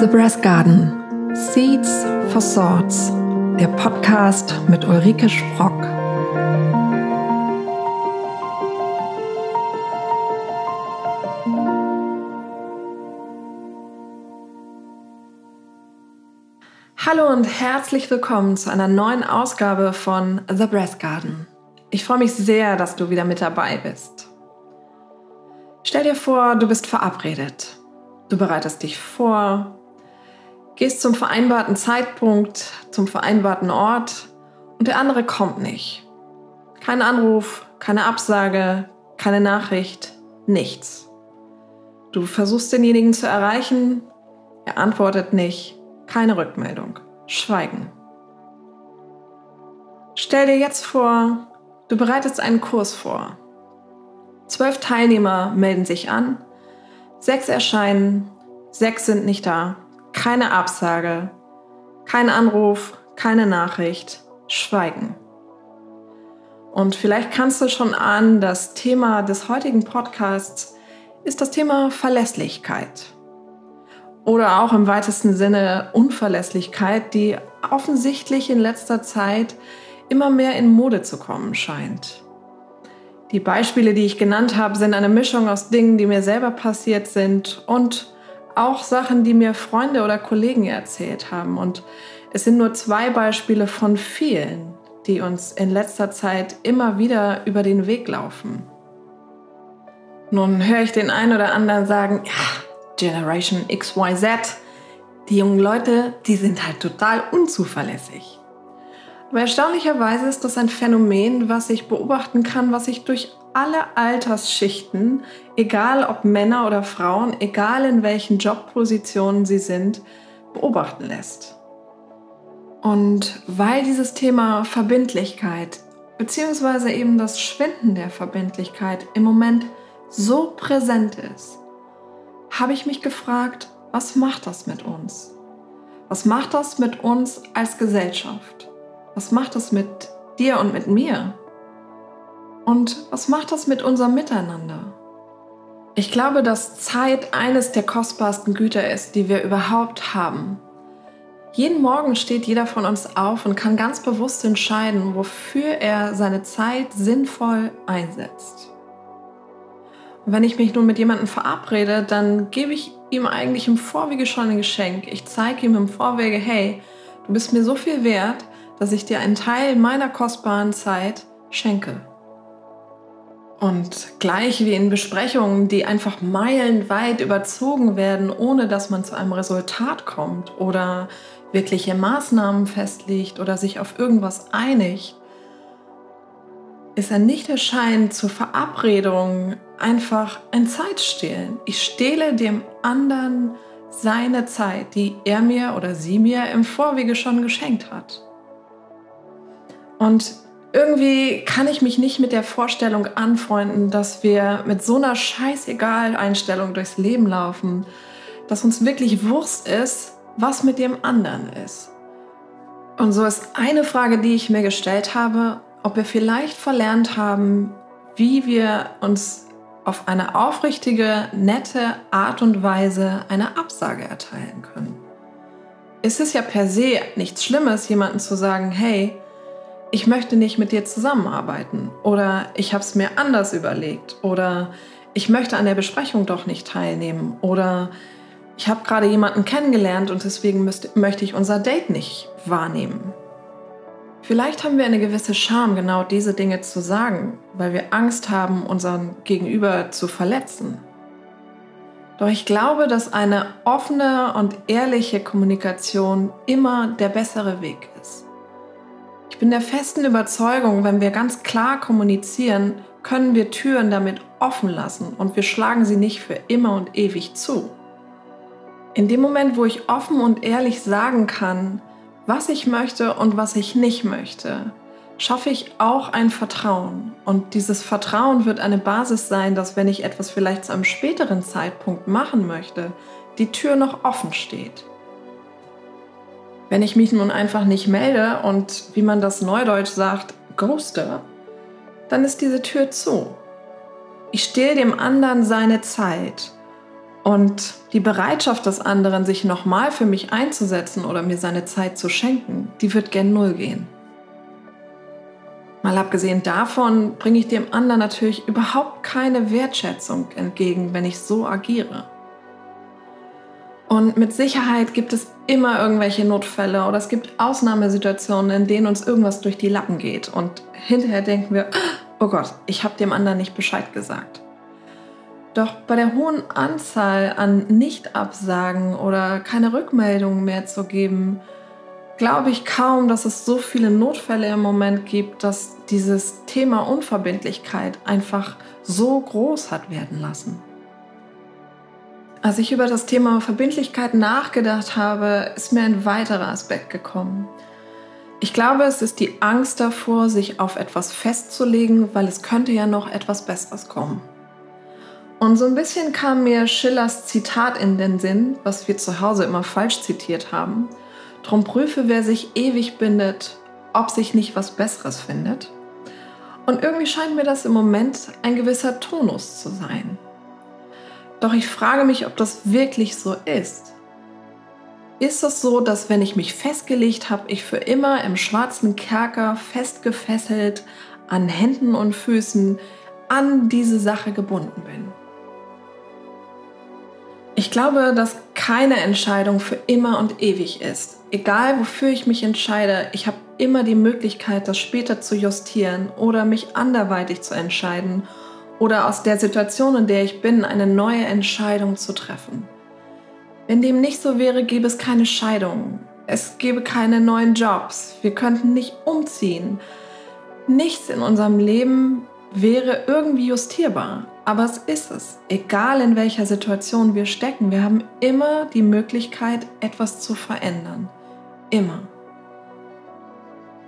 The Brass Garden Seeds for Swords, der Podcast mit Ulrike Sprock. Hallo und herzlich willkommen zu einer neuen Ausgabe von The Brass Garden. Ich freue mich sehr, dass du wieder mit dabei bist. Stell dir vor, du bist verabredet. Du bereitest dich vor, gehst zum vereinbarten Zeitpunkt, zum vereinbarten Ort und der andere kommt nicht. Kein Anruf, keine Absage, keine Nachricht, nichts. Du versuchst denjenigen zu erreichen, er antwortet nicht, keine Rückmeldung, Schweigen. Stell dir jetzt vor, du bereitest einen Kurs vor. Zwölf Teilnehmer melden sich an Sechs erscheinen, sechs sind nicht da. Keine Absage, kein Anruf, keine Nachricht, Schweigen. Und vielleicht kannst du schon ahnen, das Thema des heutigen Podcasts ist das Thema Verlässlichkeit. Oder auch im weitesten Sinne Unverlässlichkeit, die offensichtlich in letzter Zeit immer mehr in Mode zu kommen scheint. Die Beispiele, die ich genannt habe, sind eine Mischung aus Dingen, die mir selber passiert sind und auch Sachen, die mir Freunde oder Kollegen erzählt haben. Und es sind nur zwei Beispiele von vielen, die uns in letzter Zeit immer wieder über den Weg laufen. Nun höre ich den einen oder anderen sagen, ja, Generation XYZ, die jungen Leute, die sind halt total unzuverlässig. Aber erstaunlicherweise ist das ein Phänomen, was ich beobachten kann, was sich durch alle Altersschichten, egal ob Männer oder Frauen, egal in welchen Jobpositionen sie sind, beobachten lässt. Und weil dieses Thema Verbindlichkeit beziehungsweise eben das Schwinden der Verbindlichkeit im Moment so präsent ist, habe ich mich gefragt, was macht das mit uns? Was macht das mit uns als Gesellschaft? Was macht das mit dir und mit mir? Und was macht das mit unserem Miteinander? Ich glaube, dass Zeit eines der kostbarsten Güter ist, die wir überhaupt haben. Jeden Morgen steht jeder von uns auf und kann ganz bewusst entscheiden, wofür er seine Zeit sinnvoll einsetzt. Und wenn ich mich nun mit jemandem verabrede, dann gebe ich ihm eigentlich im Vorwege schon ein Geschenk. Ich zeige ihm im Vorwege, hey, du bist mir so viel wert, dass ich dir einen Teil meiner kostbaren Zeit schenke. Und gleich wie in Besprechungen, die einfach meilenweit überzogen werden, ohne dass man zu einem Resultat kommt oder wirkliche Maßnahmen festlegt oder sich auf irgendwas einigt, ist ein Nichterscheinen zur Verabredung einfach ein Zeitstehlen. Ich stehle dem anderen seine Zeit, die er mir oder sie mir im Vorwege schon geschenkt hat. Und irgendwie kann ich mich nicht mit der Vorstellung anfreunden, dass wir mit so einer scheißegal Einstellung durchs Leben laufen, dass uns wirklich Wurst ist, was mit dem anderen ist. Und so ist eine Frage, die ich mir gestellt habe, ob wir vielleicht verlernt haben, wie wir uns auf eine aufrichtige, nette Art und Weise eine Absage erteilen können. Es ist ja per se nichts Schlimmes, jemandem zu sagen, hey, ich möchte nicht mit dir zusammenarbeiten oder ich habe es mir anders überlegt oder ich möchte an der Besprechung doch nicht teilnehmen oder ich habe gerade jemanden kennengelernt und deswegen müsste, möchte ich unser Date nicht wahrnehmen. Vielleicht haben wir eine gewisse Scham, genau diese Dinge zu sagen, weil wir Angst haben, unseren Gegenüber zu verletzen. Doch ich glaube, dass eine offene und ehrliche Kommunikation immer der bessere Weg ist. Ich bin der festen Überzeugung, wenn wir ganz klar kommunizieren, können wir Türen damit offen lassen und wir schlagen sie nicht für immer und ewig zu. In dem Moment, wo ich offen und ehrlich sagen kann, was ich möchte und was ich nicht möchte, schaffe ich auch ein Vertrauen. Und dieses Vertrauen wird eine Basis sein, dass wenn ich etwas vielleicht zu einem späteren Zeitpunkt machen möchte, die Tür noch offen steht. Wenn ich mich nun einfach nicht melde und wie man das neudeutsch sagt, ghoste, dann ist diese Tür zu. Ich stehle dem anderen seine Zeit. Und die Bereitschaft des anderen, sich nochmal für mich einzusetzen oder mir seine Zeit zu schenken, die wird gen Null gehen. Mal abgesehen davon bringe ich dem anderen natürlich überhaupt keine Wertschätzung entgegen, wenn ich so agiere. Und mit Sicherheit gibt es immer irgendwelche Notfälle oder es gibt Ausnahmesituationen, in denen uns irgendwas durch die Lappen geht. Und hinterher denken wir, oh Gott, ich habe dem anderen nicht Bescheid gesagt. Doch bei der hohen Anzahl an Nicht-Absagen oder keine Rückmeldungen mehr zu geben, glaube ich kaum, dass es so viele Notfälle im Moment gibt, dass dieses Thema Unverbindlichkeit einfach so groß hat werden lassen. Als ich über das Thema Verbindlichkeit nachgedacht habe, ist mir ein weiterer Aspekt gekommen. Ich glaube, es ist die Angst davor, sich auf etwas festzulegen, weil es könnte ja noch etwas Besseres kommen. Und so ein bisschen kam mir Schillers Zitat in den Sinn, was wir zu Hause immer falsch zitiert haben. Drum prüfe, wer sich ewig bindet, ob sich nicht was Besseres findet. Und irgendwie scheint mir das im Moment ein gewisser Tonus zu sein. Doch ich frage mich, ob das wirklich so ist. Ist es so, dass wenn ich mich festgelegt habe, ich für immer im schwarzen Kerker festgefesselt an Händen und Füßen an diese Sache gebunden bin? Ich glaube, dass keine Entscheidung für immer und ewig ist. Egal wofür ich mich entscheide, ich habe immer die Möglichkeit, das später zu justieren oder mich anderweitig zu entscheiden oder aus der Situation, in der ich bin, eine neue Entscheidung zu treffen. Wenn dem nicht so wäre, gäbe es keine Scheidung. Es gäbe keine neuen Jobs. Wir könnten nicht umziehen. Nichts in unserem Leben wäre irgendwie justierbar. Aber es ist es. Egal in welcher Situation wir stecken, wir haben immer die Möglichkeit, etwas zu verändern. Immer.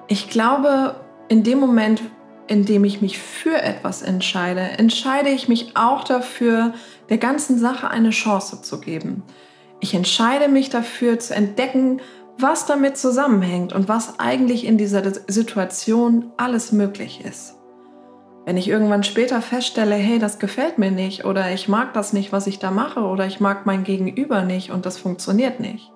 Ich glaube, in dem Moment, indem ich mich für etwas entscheide, entscheide ich mich auch dafür, der ganzen Sache eine Chance zu geben. Ich entscheide mich dafür zu entdecken, was damit zusammenhängt und was eigentlich in dieser Situation alles möglich ist. Wenn ich irgendwann später feststelle, hey, das gefällt mir nicht oder ich mag das nicht, was ich da mache oder ich mag mein Gegenüber nicht und das funktioniert nicht,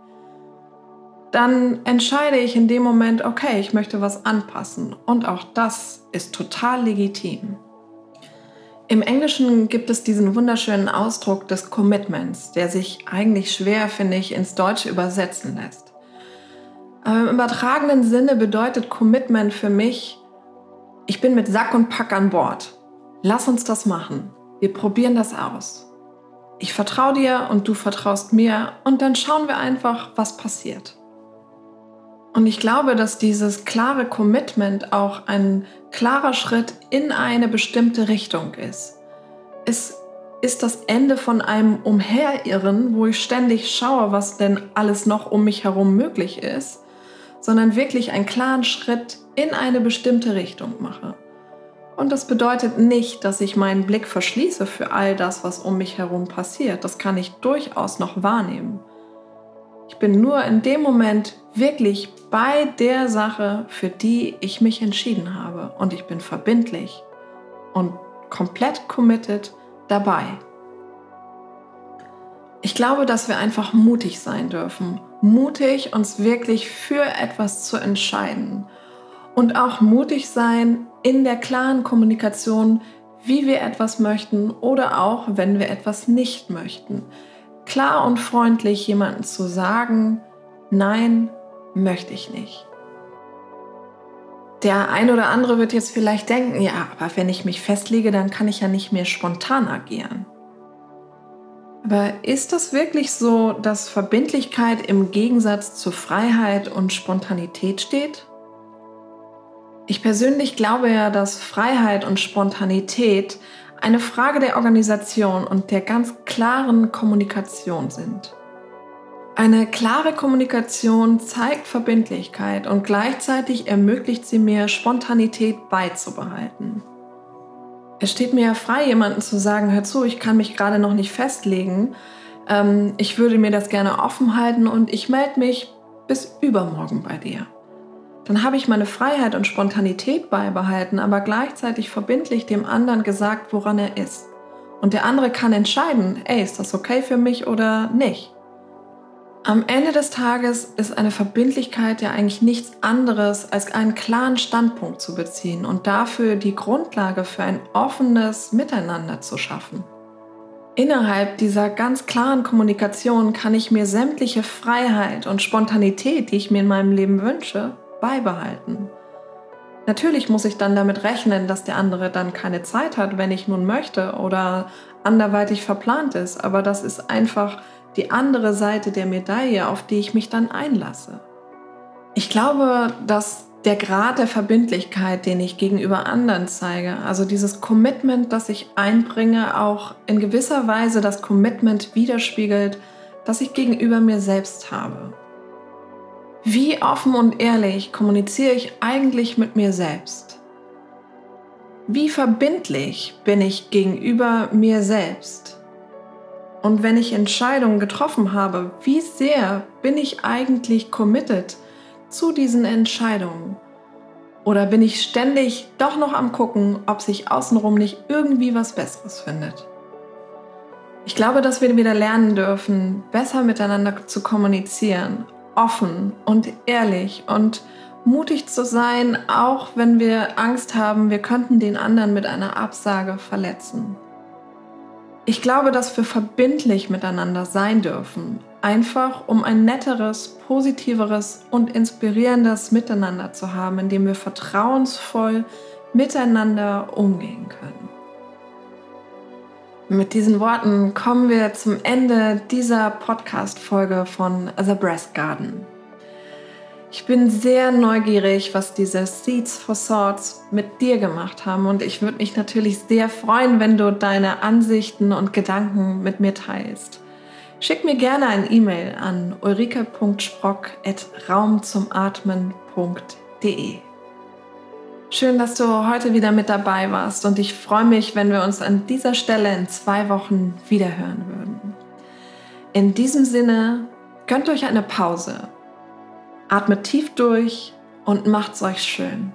dann entscheide ich in dem Moment, okay, ich möchte was anpassen. Und auch das ist total legitim. Im Englischen gibt es diesen wunderschönen Ausdruck des Commitments, der sich eigentlich schwer, finde ich, ins Deutsche übersetzen lässt. Aber im übertragenen Sinne bedeutet Commitment für mich, ich bin mit Sack und Pack an Bord. Lass uns das machen. Wir probieren das aus. Ich vertraue dir und du vertraust mir und dann schauen wir einfach, was passiert. Und ich glaube, dass dieses klare Commitment auch ein klarer Schritt in eine bestimmte Richtung ist. Es ist das Ende von einem Umherirren, wo ich ständig schaue, was denn alles noch um mich herum möglich ist, sondern wirklich einen klaren Schritt in eine bestimmte Richtung mache. Und das bedeutet nicht, dass ich meinen Blick verschließe für all das, was um mich herum passiert. Das kann ich durchaus noch wahrnehmen. Ich bin nur in dem Moment wirklich bei der Sache, für die ich mich entschieden habe. Und ich bin verbindlich und komplett committed dabei. Ich glaube, dass wir einfach mutig sein dürfen. Mutig, uns wirklich für etwas zu entscheiden. Und auch mutig sein in der klaren Kommunikation, wie wir etwas möchten oder auch, wenn wir etwas nicht möchten klar und freundlich jemandem zu sagen, nein, möchte ich nicht. Der ein oder andere wird jetzt vielleicht denken, ja, aber wenn ich mich festlege, dann kann ich ja nicht mehr spontan agieren. Aber ist das wirklich so, dass Verbindlichkeit im Gegensatz zu Freiheit und Spontanität steht? Ich persönlich glaube ja, dass Freiheit und Spontanität eine Frage der Organisation und der ganz klaren Kommunikation sind. Eine klare Kommunikation zeigt Verbindlichkeit und gleichzeitig ermöglicht sie mir, Spontanität beizubehalten. Es steht mir ja frei, jemandem zu sagen, hör zu, ich kann mich gerade noch nicht festlegen, ähm, ich würde mir das gerne offen halten und ich melde mich bis übermorgen bei dir dann habe ich meine Freiheit und Spontanität beibehalten, aber gleichzeitig verbindlich dem anderen gesagt, woran er ist. Und der andere kann entscheiden, ey, ist das okay für mich oder nicht. Am Ende des Tages ist eine Verbindlichkeit ja eigentlich nichts anderes, als einen klaren Standpunkt zu beziehen und dafür die Grundlage für ein offenes Miteinander zu schaffen. Innerhalb dieser ganz klaren Kommunikation kann ich mir sämtliche Freiheit und Spontanität, die ich mir in meinem Leben wünsche, beibehalten. Natürlich muss ich dann damit rechnen, dass der andere dann keine Zeit hat, wenn ich nun möchte oder anderweitig verplant ist, aber das ist einfach die andere Seite der Medaille, auf die ich mich dann einlasse. Ich glaube, dass der Grad der Verbindlichkeit, den ich gegenüber anderen zeige, also dieses Commitment, das ich einbringe, auch in gewisser Weise das Commitment widerspiegelt, das ich gegenüber mir selbst habe. Wie offen und ehrlich kommuniziere ich eigentlich mit mir selbst? Wie verbindlich bin ich gegenüber mir selbst? Und wenn ich Entscheidungen getroffen habe, wie sehr bin ich eigentlich committed zu diesen Entscheidungen? Oder bin ich ständig doch noch am gucken, ob sich außenrum nicht irgendwie was Besseres findet? Ich glaube, dass wir wieder lernen dürfen, besser miteinander zu kommunizieren, offen und ehrlich und mutig zu sein, auch wenn wir Angst haben, wir könnten den anderen mit einer Absage verletzen. Ich glaube, dass wir verbindlich miteinander sein dürfen, einfach um ein netteres, positiveres und inspirierendes Miteinander zu haben, in dem wir vertrauensvoll miteinander umgehen können. Mit diesen Worten kommen wir zum Ende dieser Podcast-Folge von The Breast Garden. Ich bin sehr neugierig, was diese Seeds for Swords mit dir gemacht haben und ich würde mich natürlich sehr freuen, wenn du deine Ansichten und Gedanken mit mir teilst. Schick mir gerne ein E-Mail an ulrike.sprock.raumzumatmen.de. Schön, dass du heute wieder mit dabei warst und ich freue mich, wenn wir uns an dieser Stelle in zwei Wochen wiederhören würden. In diesem Sinne, gönnt euch eine Pause Atmet tief durch und macht's euch schön.